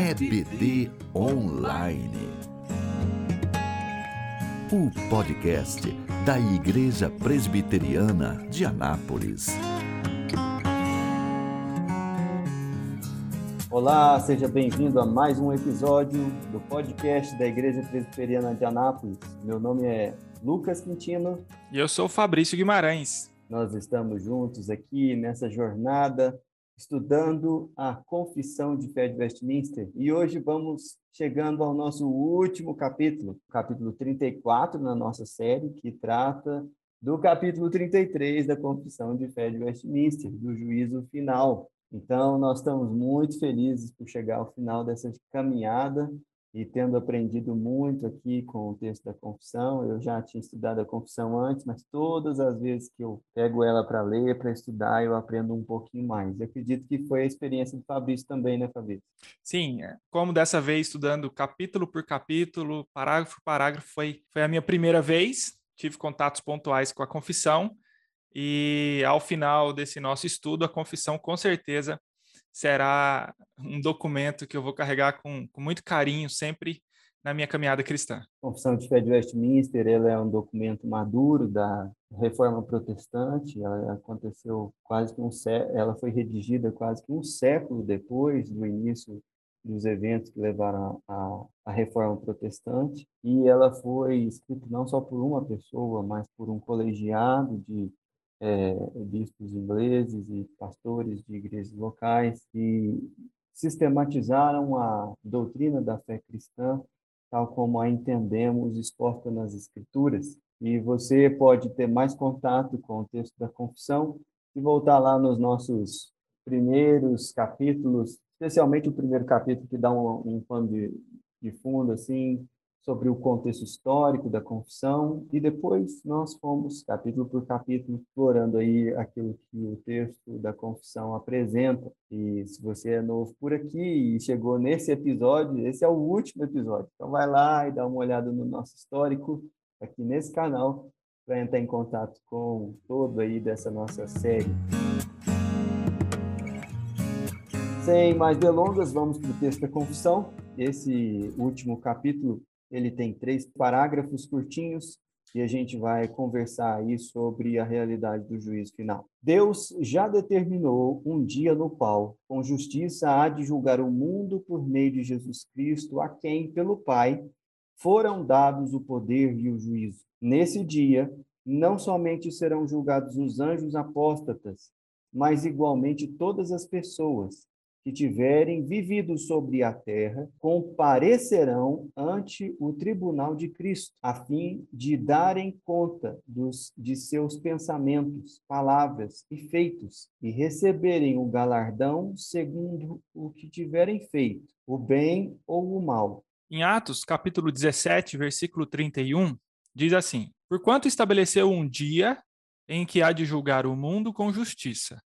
EBD Online. O podcast da Igreja Presbiteriana de Anápolis. Olá, seja bem-vindo a mais um episódio do podcast da Igreja Presbiteriana de Anápolis. Meu nome é Lucas Quintino. E eu sou Fabrício Guimarães. Nós estamos juntos aqui nessa jornada estudando a Confissão de Fé de Westminster e hoje vamos chegando ao nosso último capítulo, capítulo 34 na nossa série, que trata do capítulo 33 da Confissão de Fé de Westminster, do juízo final. Então, nós estamos muito felizes por chegar ao final dessa caminhada e tendo aprendido muito aqui com o texto da confissão, eu já tinha estudado a confissão antes, mas todas as vezes que eu pego ela para ler, para estudar, eu aprendo um pouquinho mais. Eu acredito que foi a experiência do Fabrício também, né, Fabrício? Sim, é. como dessa vez estudando capítulo por capítulo, parágrafo por parágrafo, foi, foi a minha primeira vez, tive contatos pontuais com a confissão, e ao final desse nosso estudo, a confissão com certeza será um documento que eu vou carregar com, com muito carinho sempre na minha caminhada cristã. Confissão de Fé de Westminster ela é um documento maduro da Reforma Protestante. Ela aconteceu quase que um século, ela foi redigida quase que um século depois do início dos eventos que levaram à Reforma Protestante. E ela foi escrita não só por uma pessoa, mas por um colegiado de é, bispos ingleses e pastores de igrejas locais que sistematizaram a doutrina da fé cristã tal como a entendemos exposta nas escrituras. E você pode ter mais contato com o texto da confissão e voltar lá nos nossos primeiros capítulos, especialmente o primeiro capítulo que dá um, um pano de, de fundo assim sobre o contexto histórico da confissão e depois nós fomos capítulo por capítulo explorando aí aquilo que o texto da confissão apresenta. E se você é novo por aqui e chegou nesse episódio, esse é o último episódio. Então vai lá e dá uma olhada no nosso histórico aqui nesse canal para entrar em contato com todo aí dessa nossa série. Sem mais delongas, vamos para o texto da confissão. Esse último capítulo ele tem três parágrafos curtinhos e a gente vai conversar aí sobre a realidade do juízo final. Deus já determinou um dia no qual, com justiça, há de julgar o mundo por meio de Jesus Cristo, a quem, pelo Pai, foram dados o poder e o juízo. Nesse dia, não somente serão julgados os anjos apóstatas, mas igualmente todas as pessoas, que tiverem vivido sobre a terra comparecerão ante o tribunal de Cristo, a fim de darem conta dos, de seus pensamentos, palavras e feitos, e receberem o galardão segundo o que tiverem feito, o bem ou o mal. Em Atos, capítulo 17, versículo 31, diz assim: Porquanto estabeleceu um dia em que há de julgar o mundo com justiça,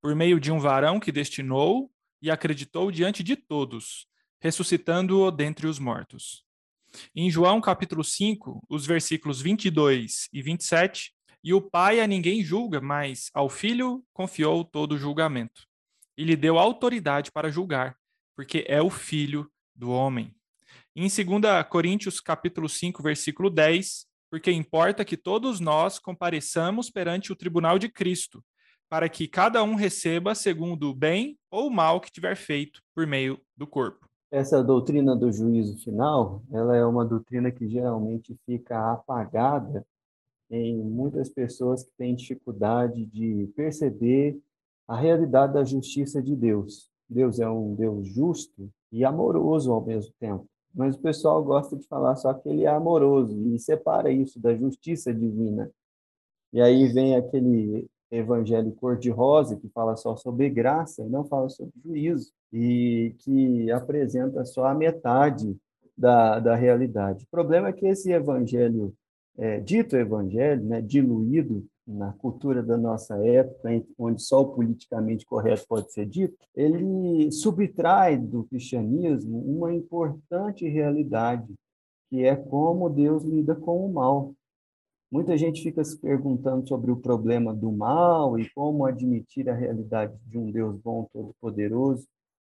por meio de um varão que destinou e acreditou diante de todos, ressuscitando-o dentre os mortos. Em João capítulo 5, os versículos 22 e 27, e o Pai a ninguém julga, mas ao Filho confiou todo o julgamento. E lhe deu autoridade para julgar, porque é o Filho do homem. Em 2 Coríntios capítulo 5, versículo 10, porque importa que todos nós compareçamos perante o tribunal de Cristo, para que cada um receba segundo o bem ou mal que tiver feito por meio do corpo. Essa doutrina do juízo final, ela é uma doutrina que geralmente fica apagada em muitas pessoas que têm dificuldade de perceber a realidade da justiça de Deus. Deus é um Deus justo e amoroso ao mesmo tempo. Mas o pessoal gosta de falar só que ele é amoroso e separa isso da justiça divina. E aí vem aquele evangelho cor-de-rosa, que fala só sobre graça e não fala sobre juízo, e que apresenta só a metade da, da realidade. O problema é que esse evangelho, é, dito evangelho, né, diluído na cultura da nossa época, onde só o politicamente correto pode ser dito, ele subtrai do cristianismo uma importante realidade, que é como Deus lida com o mal. Muita gente fica se perguntando sobre o problema do mal e como admitir a realidade de um Deus bom, todo-poderoso.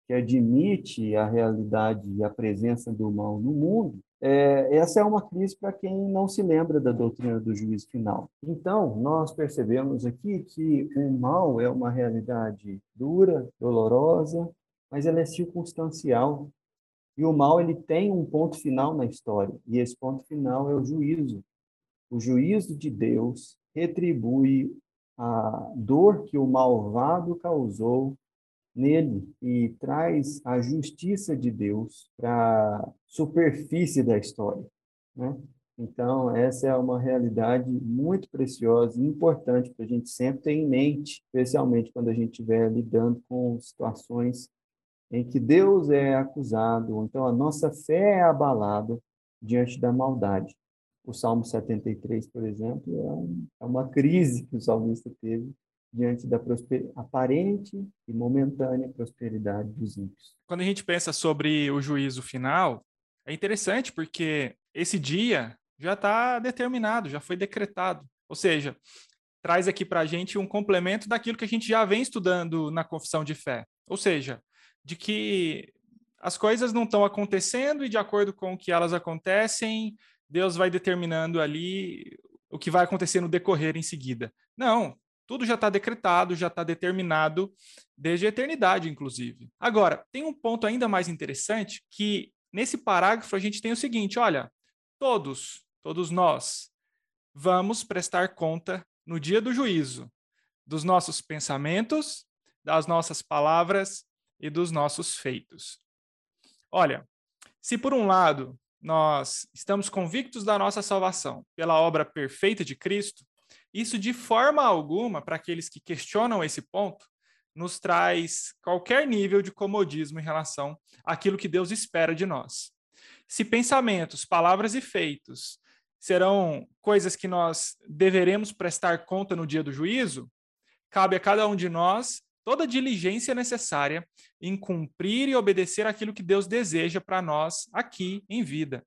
que admite a realidade e a presença do mal no mundo, é, essa é uma crise para quem não se lembra da doutrina do juízo final. Então, nós percebemos aqui que o mal é uma realidade dura, dolorosa, mas ela é circunstancial. E o mal ele tem um ponto final na história, e esse ponto final é o juízo. O juízo de Deus retribui a dor que o malvado causou nele e traz a justiça de Deus para a superfície da história. Né? Então, essa é uma realidade muito preciosa e importante para a gente sempre ter em mente, especialmente quando a gente estiver lidando com situações em que Deus é acusado, então a nossa fé é abalada diante da maldade. O Salmo 73, por exemplo, é, um, é uma crise que o salmista teve diante da aparente e momentânea prosperidade dos ímpios. Quando a gente pensa sobre o juízo final, é interessante porque esse dia já está determinado, já foi decretado. Ou seja, traz aqui para a gente um complemento daquilo que a gente já vem estudando na confissão de fé. Ou seja, de que as coisas não estão acontecendo e de acordo com o que elas acontecem, Deus vai determinando ali o que vai acontecer no decorrer em seguida. Não, tudo já está decretado, já está determinado desde a eternidade, inclusive. Agora, tem um ponto ainda mais interessante que nesse parágrafo a gente tem o seguinte: olha, todos, todos nós, vamos prestar conta no dia do juízo dos nossos pensamentos, das nossas palavras e dos nossos feitos. Olha, se por um lado nós estamos convictos da nossa salvação pela obra perfeita de Cristo, isso de forma alguma, para aqueles que questionam esse ponto, nos traz qualquer nível de comodismo em relação àquilo que Deus espera de nós. Se pensamentos, palavras e feitos serão coisas que nós deveremos prestar conta no dia do juízo, cabe a cada um de nós toda diligência necessária em cumprir e obedecer aquilo que Deus deseja para nós aqui em vida.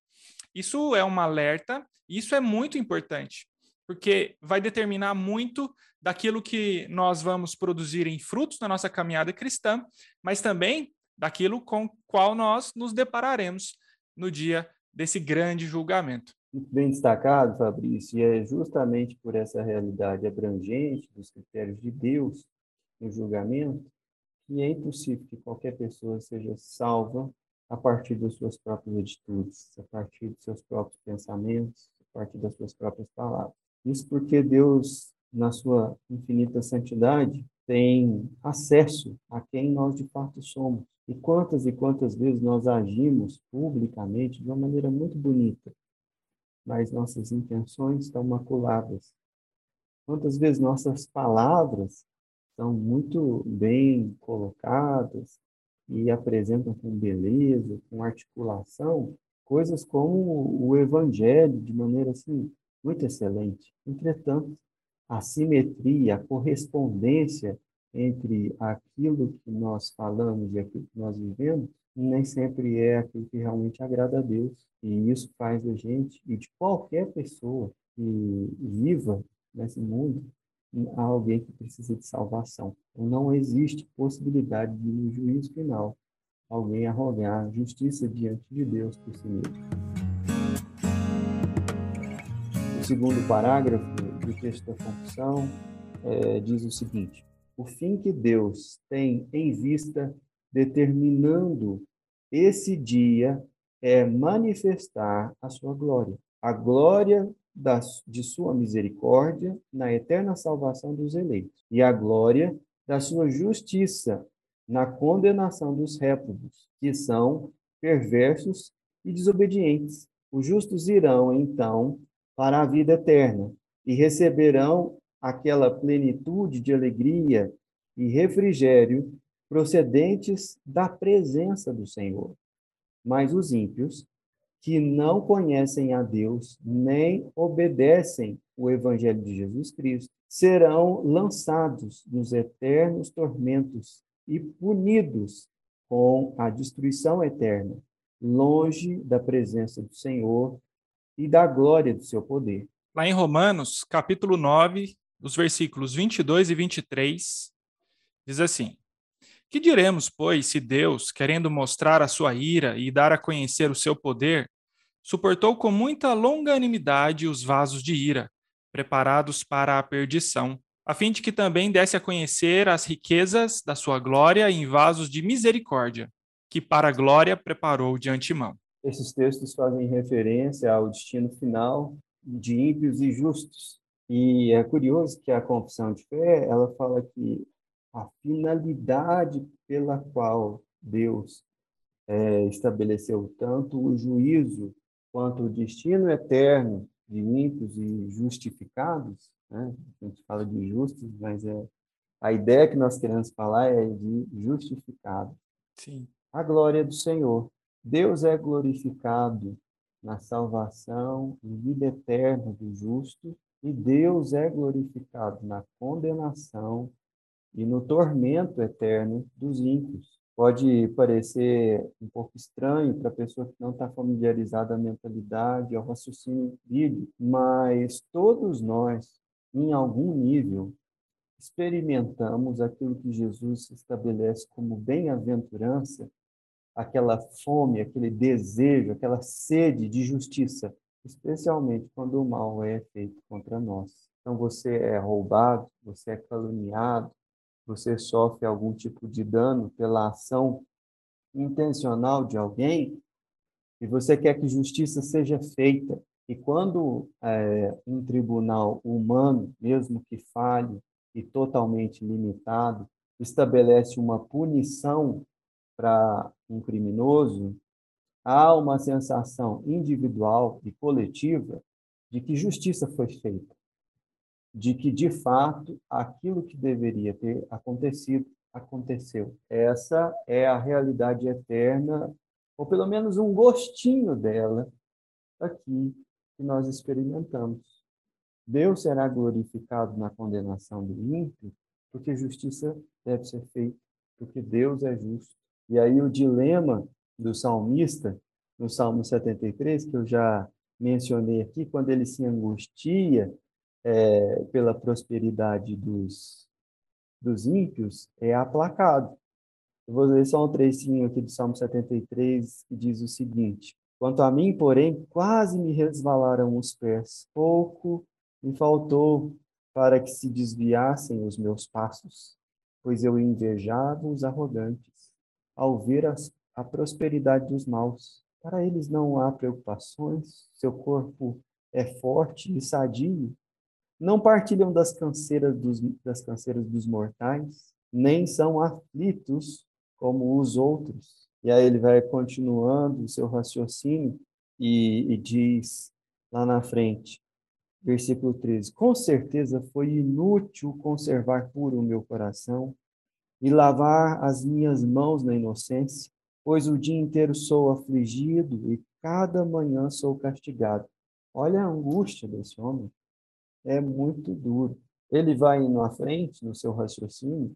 Isso é um alerta, isso é muito importante, porque vai determinar muito daquilo que nós vamos produzir em frutos na nossa caminhada cristã, mas também daquilo com qual nós nos depararemos no dia desse grande julgamento. Muito bem destacado, Fabrício, e é justamente por essa realidade abrangente dos critérios de Deus no julgamento, que é impossível que qualquer pessoa seja salva a partir das suas próprias atitudes, a partir dos seus próprios pensamentos, a partir das suas próprias palavras. Isso porque Deus, na sua infinita santidade, tem acesso a quem nós de fato somos. E quantas e quantas vezes nós agimos publicamente de uma maneira muito bonita, mas nossas intenções estão maculadas. Quantas vezes nossas palavras são muito bem colocadas e apresentam com beleza, com articulação, coisas como o evangelho de maneira assim muito excelente. Entretanto, a simetria, a correspondência entre aquilo que nós falamos e aquilo que nós vivemos nem sempre é aquilo que realmente agrada a Deus. E isso faz a gente e de qualquer pessoa que viva nesse mundo a alguém que precisa de salvação. Então, não existe possibilidade de, no juízo final, alguém arrogar justiça diante de Deus por si mesmo. O segundo parágrafo do texto da confissão é, diz o seguinte: o fim que Deus tem em vista determinando esse dia é manifestar a sua glória. A glória da, de sua misericórdia na eterna salvação dos eleitos, e a glória da sua justiça na condenação dos réprobos, que são perversos e desobedientes. Os justos irão, então, para a vida eterna e receberão aquela plenitude de alegria e refrigério procedentes da presença do Senhor. Mas os ímpios que não conhecem a Deus nem obedecem o Evangelho de Jesus Cristo serão lançados nos eternos tormentos e punidos com a destruição eterna, longe da presença do Senhor e da glória do seu poder. Lá em Romanos, capítulo 9, os versículos 22 e 23, diz assim: Que diremos, pois, se Deus, querendo mostrar a sua ira e dar a conhecer o seu poder, suportou com muita longanimidade os vasos de ira, preparados para a perdição, a fim de que também desse a conhecer as riquezas da sua glória em vasos de misericórdia, que para a glória preparou de antemão. Esses textos fazem referência ao destino final de ímpios e justos. E é curioso que a confissão de fé, ela fala que a finalidade pela qual Deus é, estabeleceu tanto o juízo quanto o destino eterno de ímpios e justificados, né? a gente fala de justos, mas é, a ideia que nós queremos falar é de justificado. Sim. A glória do Senhor. Deus é glorificado na salvação e vida eterna do justo, e Deus é glorificado na condenação e no tormento eterno dos ímpios. Pode parecer um pouco estranho para a pessoa que não está familiarizada à mentalidade, ao raciocínio bíblico, mas todos nós, em algum nível, experimentamos aquilo que Jesus estabelece como bem-aventurança, aquela fome, aquele desejo, aquela sede de justiça, especialmente quando o mal é feito contra nós. Então você é roubado, você é caluniado, você sofre algum tipo de dano pela ação intencional de alguém e você quer que justiça seja feita. E quando é, um tribunal humano, mesmo que falhe e totalmente limitado, estabelece uma punição para um criminoso, há uma sensação individual e coletiva de que justiça foi feita de que, de fato, aquilo que deveria ter acontecido, aconteceu. Essa é a realidade eterna, ou pelo menos um gostinho dela, aqui que nós experimentamos. Deus será glorificado na condenação do ímpio, porque justiça deve ser feita, porque Deus é justo. E aí o dilema do salmista, no Salmo 73, que eu já mencionei aqui, quando ele se angustia é, pela prosperidade dos, dos ímpios é aplacado. Eu vou ler só um trecinho aqui do Salmo 73, que diz o seguinte: Quanto a mim, porém, quase me resvalaram os pés, pouco me faltou para que se desviassem os meus passos, pois eu invejava os arrogantes, ao ver as, a prosperidade dos maus. Para eles não há preocupações, seu corpo é forte e sadio, não partilham das canseiras dos, das canseiras dos mortais, nem são aflitos como os outros. E aí ele vai continuando o seu raciocínio e, e diz lá na frente, versículo 13: Com certeza foi inútil conservar puro o meu coração e lavar as minhas mãos na inocência, pois o dia inteiro sou afligido e cada manhã sou castigado. Olha a angústia desse homem é muito duro. Ele vai indo à frente no seu raciocínio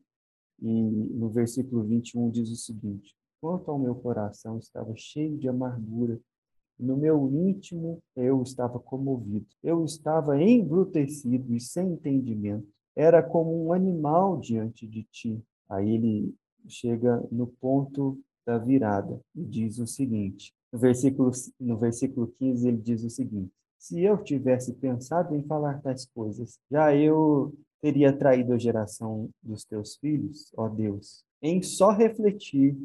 e no versículo 21 diz o seguinte: Quanto ao meu coração estava cheio de amargura, no meu íntimo eu estava comovido. Eu estava embrutecido e sem entendimento. Era como um animal diante de ti. Aí ele chega no ponto da virada e diz o seguinte: no versículo, no versículo 15, ele diz o seguinte: se eu tivesse pensado em falar tais coisas, já eu teria traído a geração dos teus filhos, ó Deus. Em só refletir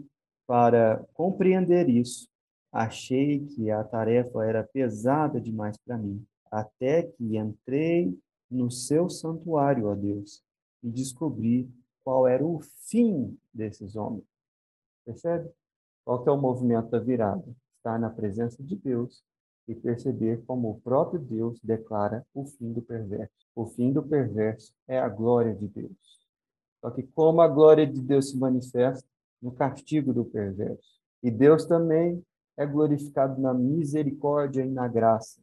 para compreender isso, achei que a tarefa era pesada demais para mim, até que entrei no seu santuário, ó Deus, e descobri qual era o fim desses homens. Percebe? Qual que é o movimento da virada? Estar na presença de Deus e perceber como o próprio Deus declara o fim do perverso. O fim do perverso é a glória de Deus. Só que como a glória de Deus se manifesta no castigo do perverso. E Deus também é glorificado na misericórdia e na graça.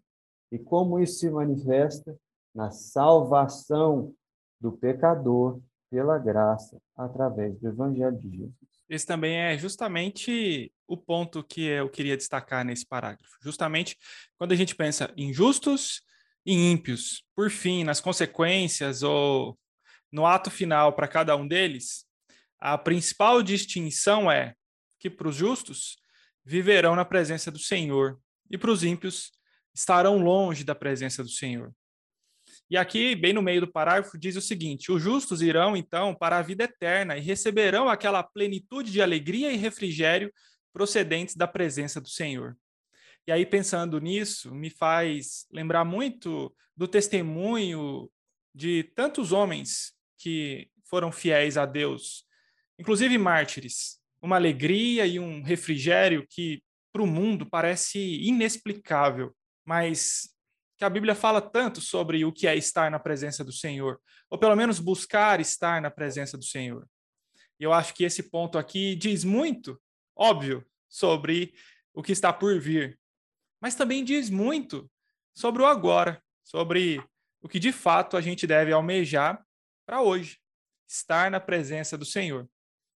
E como isso se manifesta na salvação do pecador pela graça através do evangelho de Jesus. Esse também é justamente o ponto que eu queria destacar nesse parágrafo. Justamente quando a gente pensa em justos e ímpios, por fim, nas consequências ou no ato final para cada um deles, a principal distinção é que para os justos viverão na presença do Senhor e para os ímpios estarão longe da presença do Senhor. E aqui, bem no meio do parágrafo, diz o seguinte: os justos irão então para a vida eterna e receberão aquela plenitude de alegria e refrigério procedentes da presença do Senhor. E aí, pensando nisso, me faz lembrar muito do testemunho de tantos homens que foram fiéis a Deus, inclusive mártires. Uma alegria e um refrigério que para o mundo parece inexplicável, mas que a Bíblia fala tanto sobre o que é estar na presença do Senhor, ou pelo menos buscar estar na presença do Senhor. E eu acho que esse ponto aqui diz muito, óbvio, sobre o que está por vir, mas também diz muito sobre o agora, sobre o que de fato a gente deve almejar para hoje, estar na presença do Senhor,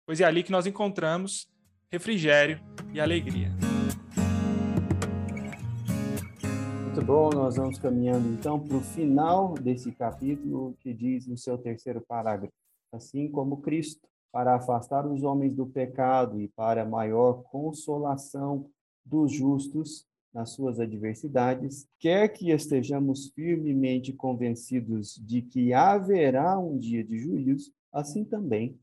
pois é ali que nós encontramos refrigério e alegria. Muito bom, nós vamos caminhando então para o final desse capítulo que diz no seu terceiro parágrafo: assim como Cristo, para afastar os homens do pecado e para maior consolação dos justos nas suas adversidades, quer que estejamos firmemente convencidos de que haverá um dia de juízo, assim também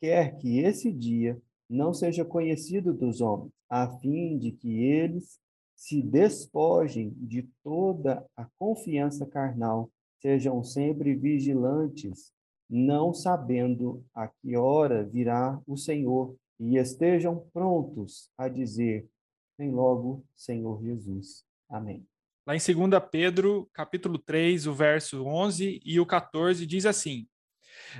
quer que esse dia não seja conhecido dos homens, a fim de que eles se despojem de toda a confiança carnal, sejam sempre vigilantes, não sabendo a que hora virá o Senhor, e estejam prontos a dizer: Vem logo, Senhor Jesus. Amém. Lá em 2 Pedro, capítulo 3, o verso 11 e o 14 diz assim: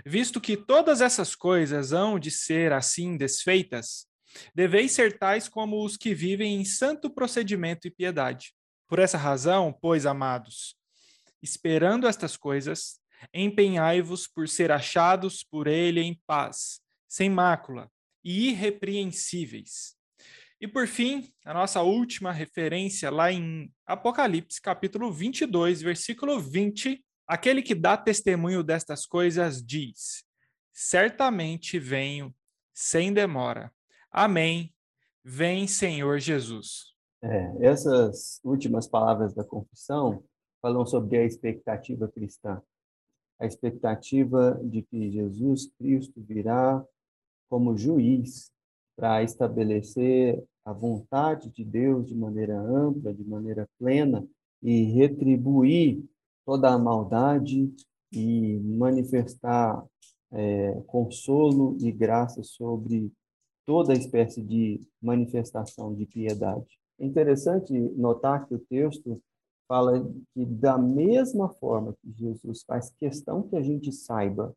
Visto que todas essas coisas hão de ser assim desfeitas, Deveis ser tais como os que vivem em santo procedimento e piedade. Por essa razão, pois, amados, esperando estas coisas, empenhai-vos por ser achados por ele em paz, sem mácula e irrepreensíveis. E por fim, a nossa última referência lá em Apocalipse, capítulo 22, versículo 20, aquele que dá testemunho destas coisas diz: Certamente venho sem demora. Amém. Vem, Senhor Jesus. É, essas últimas palavras da confissão falam sobre a expectativa cristã. A expectativa de que Jesus Cristo virá como juiz para estabelecer a vontade de Deus de maneira ampla, de maneira plena e retribuir toda a maldade e manifestar é, consolo e graça sobre toda espécie de manifestação de piedade. É interessante notar que o texto fala que da mesma forma que Jesus faz questão que a gente saiba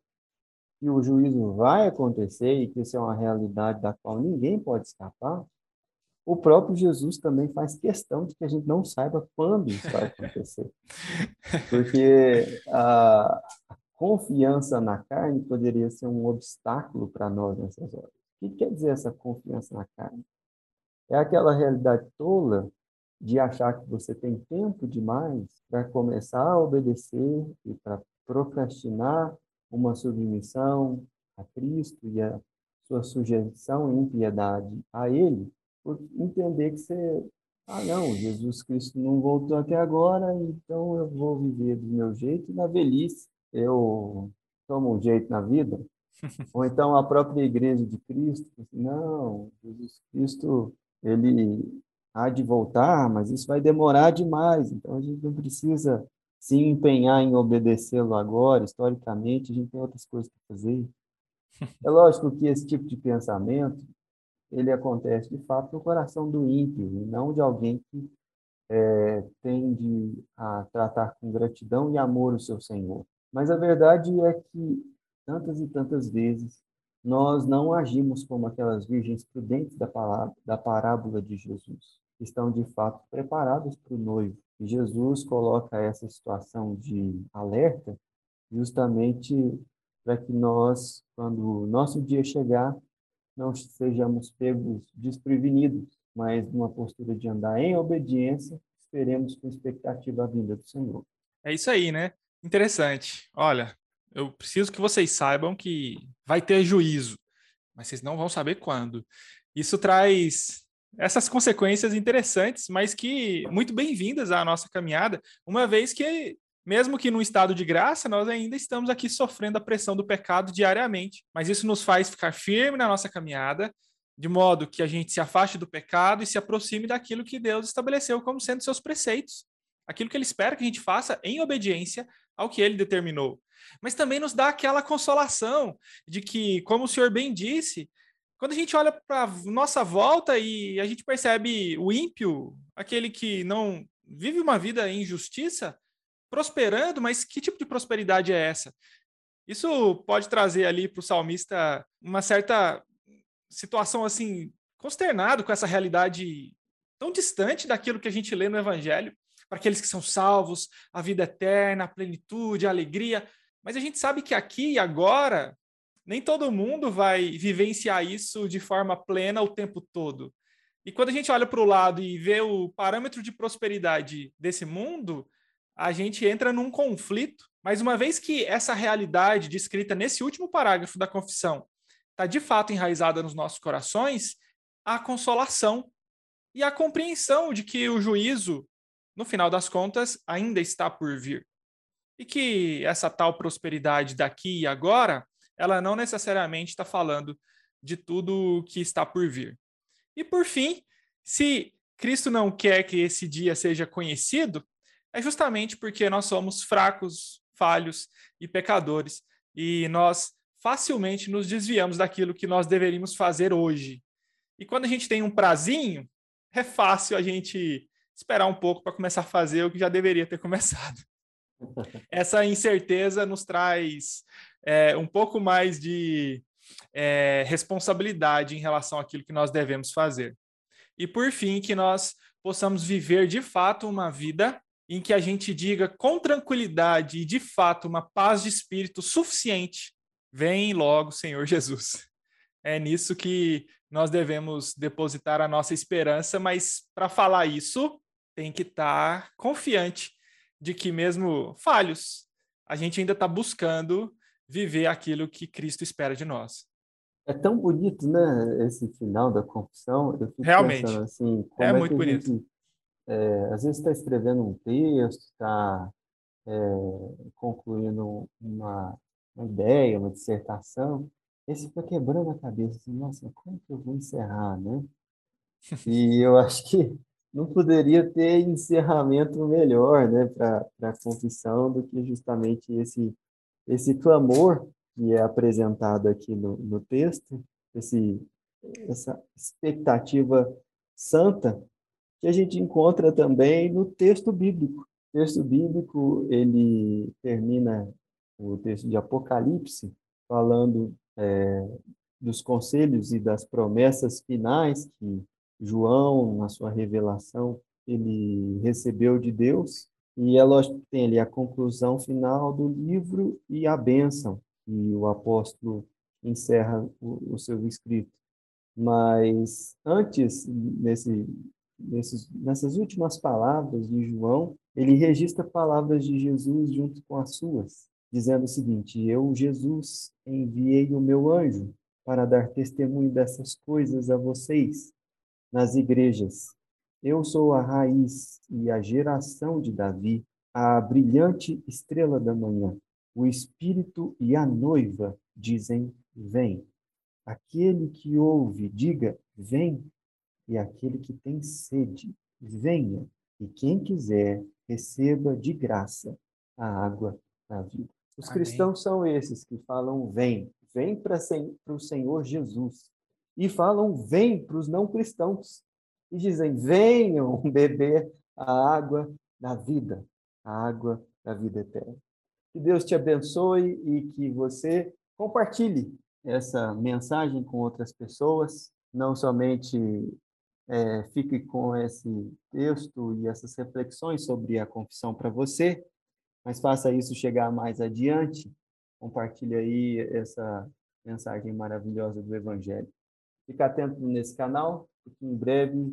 que o juízo vai acontecer e que isso é uma realidade da qual ninguém pode escapar, o próprio Jesus também faz questão de que a gente não saiba quando isso vai acontecer. Porque a confiança na carne poderia ser um obstáculo para nós nessas horas. O que quer dizer essa confiança na carne? É aquela realidade tola de achar que você tem tempo demais para começar a obedecer e para procrastinar uma submissão a Cristo e a sua sujeição em piedade a Ele, por entender que você, ah, não, Jesus Cristo não voltou até agora, então eu vou viver do meu jeito e na velhice eu tomo um jeito na vida. Ou então a própria igreja de Cristo, não, Jesus Cristo, ele há de voltar, mas isso vai demorar demais, então a gente não precisa se empenhar em obedecê-lo agora, historicamente, a gente tem outras coisas para fazer. É lógico que esse tipo de pensamento, ele acontece de fato no coração do ímpio, e não de alguém que é, tende a tratar com gratidão e amor o seu Senhor. Mas a verdade é que tantas e tantas vezes, nós não agimos como aquelas virgens prudentes da, palavra, da parábola de Jesus, estão de fato preparadas para o noivo. E Jesus coloca essa situação de alerta justamente para que nós, quando o nosso dia chegar, não sejamos pegos desprevenidos, mas numa postura de andar em obediência, esperemos com expectativa a vinda do Senhor. É isso aí, né? Interessante. Olha, eu preciso que vocês saibam que vai ter juízo, mas vocês não vão saber quando. Isso traz essas consequências interessantes, mas que muito bem-vindas à nossa caminhada, uma vez que mesmo que num estado de graça, nós ainda estamos aqui sofrendo a pressão do pecado diariamente, mas isso nos faz ficar firme na nossa caminhada, de modo que a gente se afaste do pecado e se aproxime daquilo que Deus estabeleceu como sendo seus preceitos, aquilo que ele espera que a gente faça em obediência ao que ele determinou. Mas também nos dá aquela consolação de que, como o senhor bem disse, quando a gente olha para nossa volta e a gente percebe o ímpio, aquele que não vive uma vida em injustiça, prosperando, mas que tipo de prosperidade é essa? Isso pode trazer ali para o salmista uma certa situação assim, consternado com essa realidade tão distante daquilo que a gente lê no Evangelho, para aqueles que são salvos, a vida eterna, a plenitude, a alegria. Mas a gente sabe que aqui e agora, nem todo mundo vai vivenciar isso de forma plena o tempo todo. E quando a gente olha para o lado e vê o parâmetro de prosperidade desse mundo, a gente entra num conflito. Mas uma vez que essa realidade descrita nesse último parágrafo da confissão está de fato enraizada nos nossos corações, a consolação e a compreensão de que o juízo, no final das contas, ainda está por vir. E que essa tal prosperidade daqui e agora, ela não necessariamente está falando de tudo que está por vir. E por fim, se Cristo não quer que esse dia seja conhecido, é justamente porque nós somos fracos, falhos e pecadores, e nós facilmente nos desviamos daquilo que nós deveríamos fazer hoje. E quando a gente tem um prazinho, é fácil a gente esperar um pouco para começar a fazer o que já deveria ter começado. Essa incerteza nos traz é, um pouco mais de é, responsabilidade em relação àquilo que nós devemos fazer. E por fim, que nós possamos viver de fato uma vida em que a gente diga com tranquilidade e de fato uma paz de espírito suficiente: vem logo, Senhor Jesus. É nisso que nós devemos depositar a nossa esperança, mas para falar isso, tem que estar tá confiante de que, mesmo falhos, a gente ainda está buscando viver aquilo que Cristo espera de nós. É tão bonito, né? Esse final da confissão. Realmente. Assim, é, é muito bonito. Gente é, às vezes está escrevendo um texto, está é, concluindo uma, uma, ideia, uma dissertação, e você fica quebrando a cabeça, assim, nossa, como que eu vou encerrar, né? E eu acho que não poderia ter encerramento melhor, né, para a confissão do que justamente esse esse clamor que é apresentado aqui no, no texto, esse essa expectativa santa que a gente encontra também no texto bíblico. O texto bíblico, ele termina o texto de Apocalipse falando é, dos conselhos e das promessas finais que João, na sua revelação, ele recebeu de Deus. E é lógico que tem ali a conclusão final do livro e a bênção, e o apóstolo encerra o, o seu escrito. Mas antes, nesse nesses, nessas últimas palavras de João, ele registra palavras de Jesus junto com as suas, dizendo o seguinte: Eu, Jesus, enviei o meu anjo para dar testemunho dessas coisas a vocês nas igrejas. Eu sou a raiz e a geração de Davi, a brilhante estrela da manhã. O Espírito e a noiva dizem: Vem. Aquele que ouve, diga: Vem e aquele que tem sede, venha, e quem quiser, receba de graça a água da vida. Os Amém. cristãos são esses que falam vem, vem para o Senhor Jesus. E falam vem para os não cristãos. E dizem venham beber a água da vida, a água da vida eterna. Que Deus te abençoe e que você compartilhe essa mensagem com outras pessoas, não somente é, fique com esse texto e essas reflexões sobre a confissão para você, mas faça isso chegar mais adiante. Compartilhe aí essa mensagem maravilhosa do Evangelho. Fique atento nesse canal, porque em breve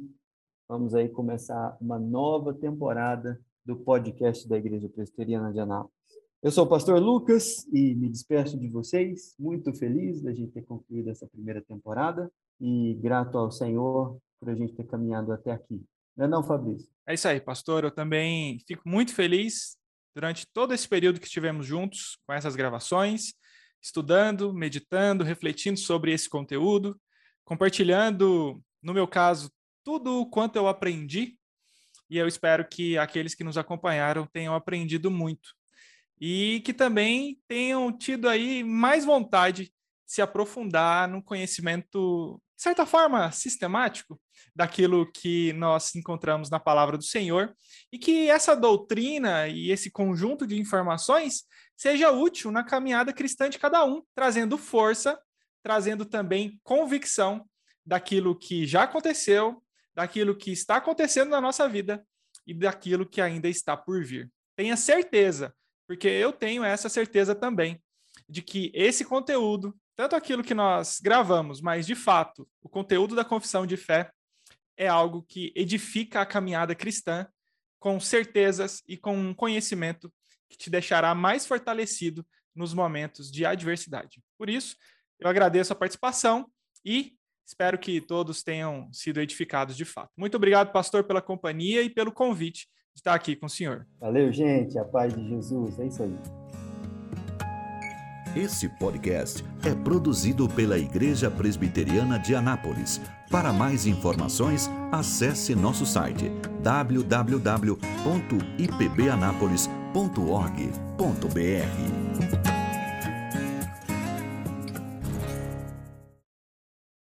vamos aí começar uma nova temporada do podcast da Igreja Presbiteriana de Anápolis. Eu sou o pastor Lucas e me despeço de vocês, muito feliz da gente ter concluído essa primeira temporada e grato ao Senhor por a gente ter caminhado até aqui. Não é não, Fabrício? É isso aí, pastor. Eu também fico muito feliz durante todo esse período que estivemos juntos com essas gravações, estudando, meditando, refletindo sobre esse conteúdo, compartilhando, no meu caso, tudo o quanto eu aprendi. E eu espero que aqueles que nos acompanharam tenham aprendido muito e que também tenham tido aí mais vontade de se aprofundar no conhecimento, de certa forma, sistemático daquilo que nós encontramos na palavra do Senhor e que essa doutrina e esse conjunto de informações seja útil na caminhada cristã de cada um, trazendo força, trazendo também convicção daquilo que já aconteceu, daquilo que está acontecendo na nossa vida e daquilo que ainda está por vir. Tenha certeza porque eu tenho essa certeza também de que esse conteúdo, tanto aquilo que nós gravamos, mas de fato, o conteúdo da confissão de fé é algo que edifica a caminhada cristã com certezas e com um conhecimento que te deixará mais fortalecido nos momentos de adversidade. Por isso, eu agradeço a participação e espero que todos tenham sido edificados de fato. Muito obrigado, pastor, pela companhia e pelo convite de estar aqui com o senhor. Valeu, gente. A paz de Jesus. É isso aí. Esse podcast é produzido pela Igreja Presbiteriana de Anápolis. Para mais informações, acesse nosso site www.ipbanapolis.org.br.